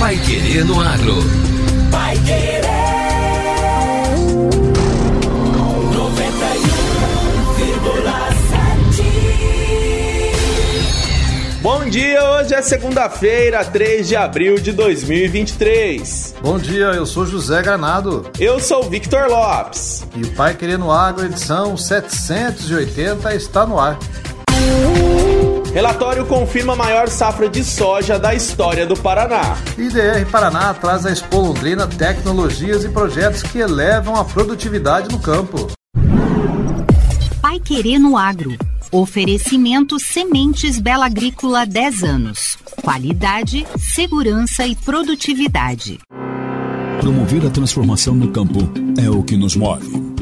Pai Querer no Agro. Pai Querer. 91,7. Bom dia, hoje é segunda-feira, 3 de abril de 2023. Bom dia, eu sou José Granado. Eu sou Victor Lopes. E o Pai Querendo Agro, edição 780, está no ar. Relatório confirma a maior safra de soja da história do Paraná. IDR Paraná traz à Expo Londrina tecnologias e projetos que elevam a produtividade no campo. Pai Querer no Agro. Oferecimento Sementes Bela Agrícola 10 anos. Qualidade, segurança e produtividade. Promover a transformação no campo é o que nos move.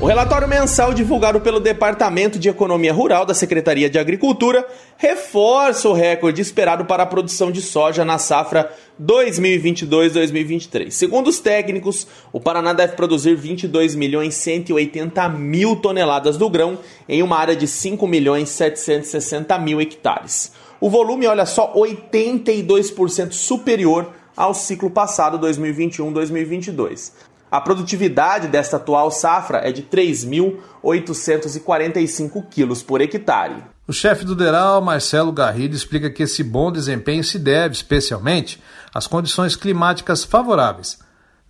O relatório mensal divulgado pelo Departamento de Economia Rural da Secretaria de Agricultura reforça o recorde esperado para a produção de soja na safra 2022-2023. Segundo os técnicos, o Paraná deve produzir 22 milhões 180 mil toneladas do grão em uma área de 5 milhões 760 mil hectares. O volume, olha só, 82% superior ao ciclo passado 2021-2022. A produtividade desta atual safra é de 3.845 quilos por hectare. O chefe do DERAL, Marcelo Garrido, explica que esse bom desempenho se deve, especialmente, às condições climáticas favoráveis.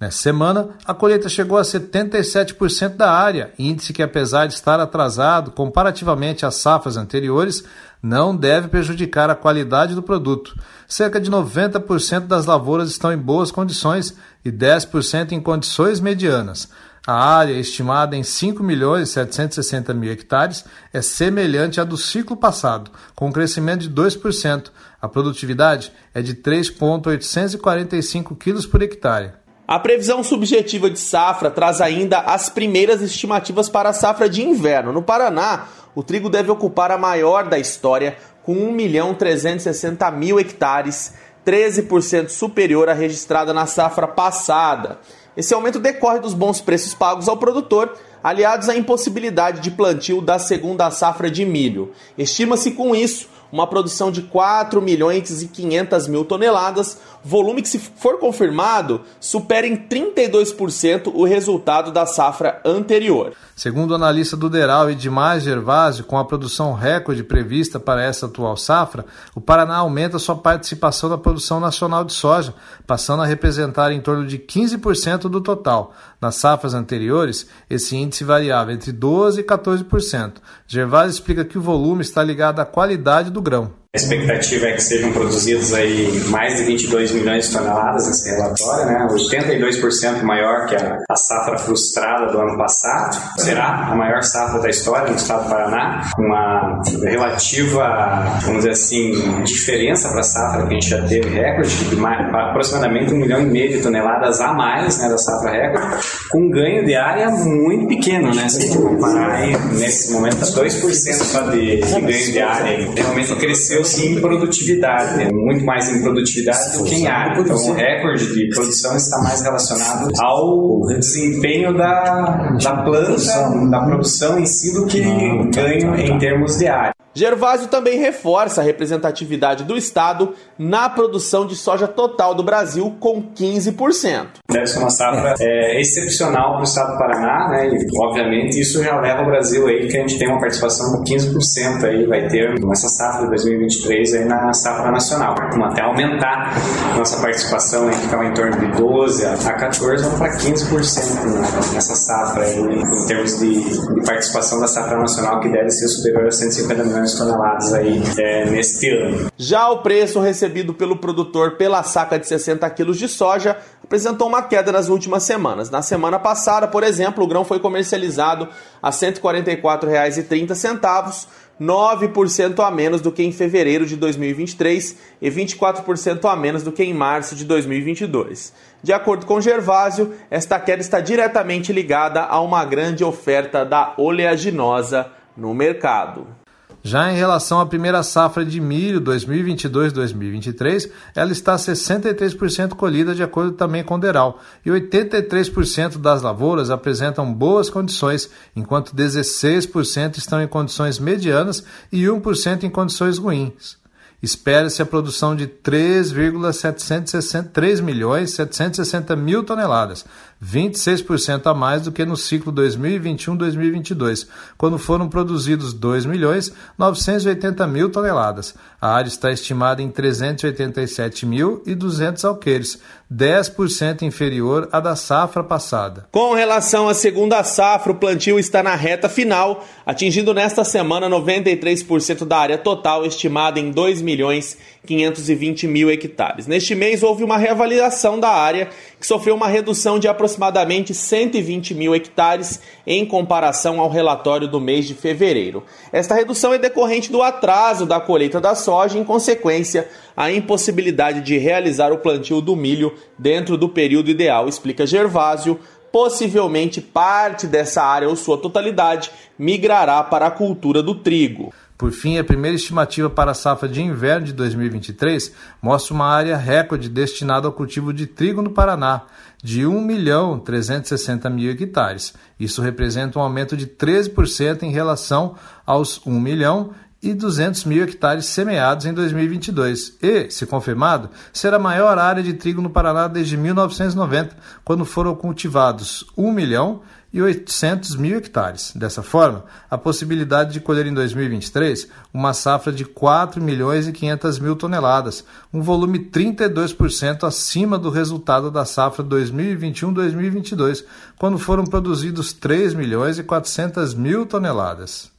Nessa semana, a colheita chegou a 77% da área, índice que, apesar de estar atrasado comparativamente às safras anteriores, não deve prejudicar a qualidade do produto. Cerca de 90% das lavouras estão em boas condições e 10% em condições medianas. A área, estimada em 5 milhões 760 mil hectares, é semelhante à do ciclo passado, com um crescimento de 2%. A produtividade é de 3,845 quilos por hectare. A previsão subjetiva de safra traz ainda as primeiras estimativas para a safra de inverno. No Paraná, o trigo deve ocupar a maior da história, com 1 milhão 360 mil hectares, 13% superior à registrada na safra passada. Esse aumento decorre dos bons preços pagos ao produtor, aliados à impossibilidade de plantio da segunda safra de milho. Estima-se com isso uma produção de 4 milhões e 500 mil toneladas, volume que, se for confirmado, supera em 32% o resultado da safra anterior. Segundo o analista do Deral Edmar Gervásio, com a produção recorde prevista para essa atual safra, o Paraná aumenta sua participação na produção nacional de soja, passando a representar em torno de 15% do total. Nas safras anteriores, esse índice variava entre 12% e 14%. Gervásio explica que o volume está ligado à qualidade do grão. A expectativa é que sejam produzidos aí mais de 22 milhões de toneladas nesse relatório, né? 82% maior que a, a, safra frustrada do ano passado. Será a maior safra da história no estado do Paraná, uma relativa, vamos dizer assim, diferença para a safra que a gente já teve recorde de mais, aproximadamente um milhão e meio de toneladas a mais, né, da safra recorde, com um ganho de área muito pequeno, né? Se comparar aí, nesse momento 2% só de, de ganho de área, realmente cresceu sim em produtividade, né? muito mais em produtividade do que em área. Então, o recorde de produção está mais relacionado ao desempenho da, da planta, da produção em si, do que ganho em termos de área. Gervásio também reforça a representatividade do Estado na produção de soja total do Brasil, com 15%. Deve ser uma safra é, excepcional para o estado do Paraná, né? E, obviamente, isso já leva o Brasil aí, que a gente tem uma participação de 15% aí, vai ter nessa safra de 2023 aí na safra nacional. Vamos até aumentar nossa participação aí, que estava em torno de 12 a 14, vamos para 15% nessa safra aí, em termos de, de, participação da safra nacional, que deve ser superior a 150 milhões de toneladas aí é, neste ano. Já o preço recebido pelo produtor pela saca de 60 quilos de soja apresentou uma queda nas últimas semanas. Na semana passada, por exemplo, o grão foi comercializado a R$ 144,30, 9% a menos do que em fevereiro de 2023 e 24% a menos do que em março de 2022. De acordo com Gervásio, esta queda está diretamente ligada a uma grande oferta da oleaginosa no mercado. Já em relação à primeira safra de milho 2022-2023, ela está 63% colhida de acordo também com o Deral, e 83% das lavouras apresentam boas condições, enquanto 16% estão em condições medianas e 1% em condições ruins. Espera-se a produção de 3,763 milhões 760 mil toneladas, 26% a mais do que no ciclo 2021-2022, quando foram produzidos 2 milhões 980 mil toneladas. A área está estimada em 387.200 alqueires, 10% inferior à da safra passada. Com relação à segunda safra, o plantio está na reta final, atingindo nesta semana 93% da área total, estimada em 2 milhões 520 mil hectares. Neste mês houve uma reavaliação da área, que sofreu uma redução de aproximadamente 120 mil hectares em comparação ao relatório do mês de fevereiro. Esta redução é decorrente do atraso da colheita da soja, em consequência, a impossibilidade de realizar o plantio do milho dentro do período ideal, explica Gervásio. Possivelmente parte dessa área ou sua totalidade migrará para a cultura do trigo. Por fim, a primeira estimativa para a safra de inverno de 2023 mostra uma área recorde destinada ao cultivo de trigo no Paraná, de 1 milhão 360 mil hectares. Isso representa um aumento de 13% em relação aos 1 milhão e 200 mil hectares semeados em 2022 e, se confirmado, será a maior área de trigo no Paraná desde 1990, quando foram cultivados 1 milhão e 800 mil hectares. Dessa forma, a possibilidade de colher em 2023 uma safra de 4 milhões e 500 mil toneladas, um volume 32% acima do resultado da safra 2021-2022, quando foram produzidos 3 milhões e 400 mil toneladas.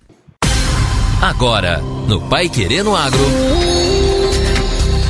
Agora, no Pai Querendo Agro.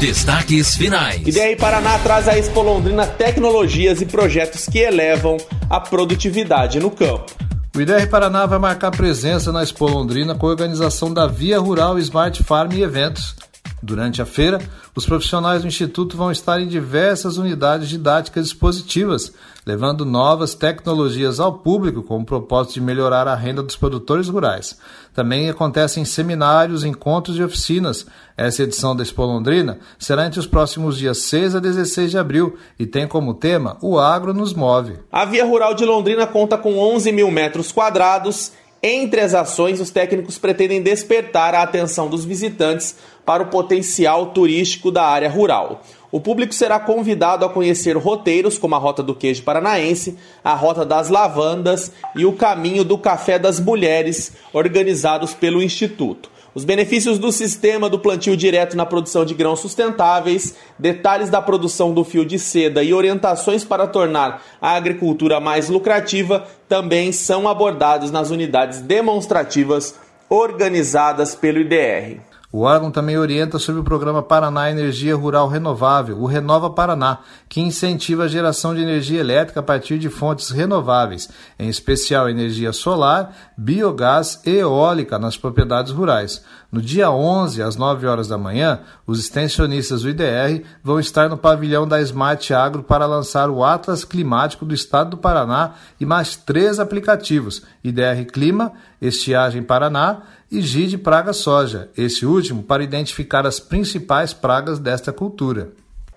Destaques finais. IDR Paraná traz a Expo Londrina tecnologias e projetos que elevam a produtividade no campo. O IDR Paraná vai marcar presença na Expo Londrina com a organização da Via Rural Smart Farm e eventos. Durante a feira, os profissionais do Instituto vão estar em diversas unidades didáticas expositivas, levando novas tecnologias ao público com o propósito de melhorar a renda dos produtores rurais. Também acontecem seminários, encontros e oficinas. Essa edição da Expo Londrina será entre os próximos dias 6 a 16 de abril e tem como tema O Agro nos Move. A Via Rural de Londrina conta com 11 mil metros quadrados. Entre as ações, os técnicos pretendem despertar a atenção dos visitantes para o potencial turístico da área rural. O público será convidado a conhecer roteiros como a Rota do Queijo Paranaense, a Rota das Lavandas e o Caminho do Café das Mulheres, organizados pelo Instituto. Os benefícios do sistema do plantio direto na produção de grãos sustentáveis, detalhes da produção do fio de seda e orientações para tornar a agricultura mais lucrativa também são abordados nas unidades demonstrativas organizadas pelo IDR. O órgão também orienta sobre o programa Paraná Energia Rural Renovável, o Renova Paraná, que incentiva a geração de energia elétrica a partir de fontes renováveis, em especial energia solar, biogás e eólica nas propriedades rurais. No dia 11, às 9 horas da manhã, os extensionistas do IDR vão estar no pavilhão da Smart Agro para lançar o Atlas Climático do Estado do Paraná e mais três aplicativos: IDR Clima, Estiagem Paraná e GID Praga Soja, esse último para identificar as principais pragas desta cultura.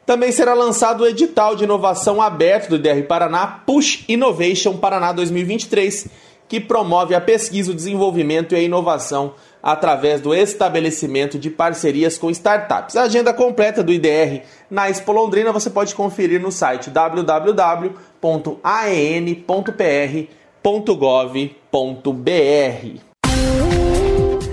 Também será lançado o edital de inovação aberto do IDR Paraná Push Innovation Paraná 2023, que promove a pesquisa, o desenvolvimento e a inovação através do estabelecimento de parcerias com startups. A agenda completa do IDR na Expo Londrina você pode conferir no site www.aen.pr.gov.br.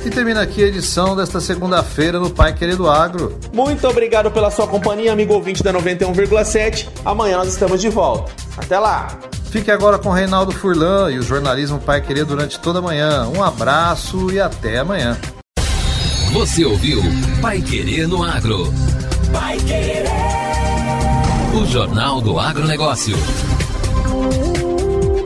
E termina aqui a edição desta segunda-feira no Pai Querido Agro. Muito obrigado pela sua companhia, amigo ouvinte da 91,7. Amanhã nós estamos de volta. Até lá! Fique agora com Reinaldo Furlan e o jornalismo Pai Querer durante toda a manhã. Um abraço e até amanhã. Você ouviu Pai Querer no Agro. Pai Querer. O Jornal do Agronegócio.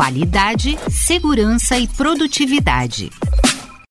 Qualidade, segurança e produtividade.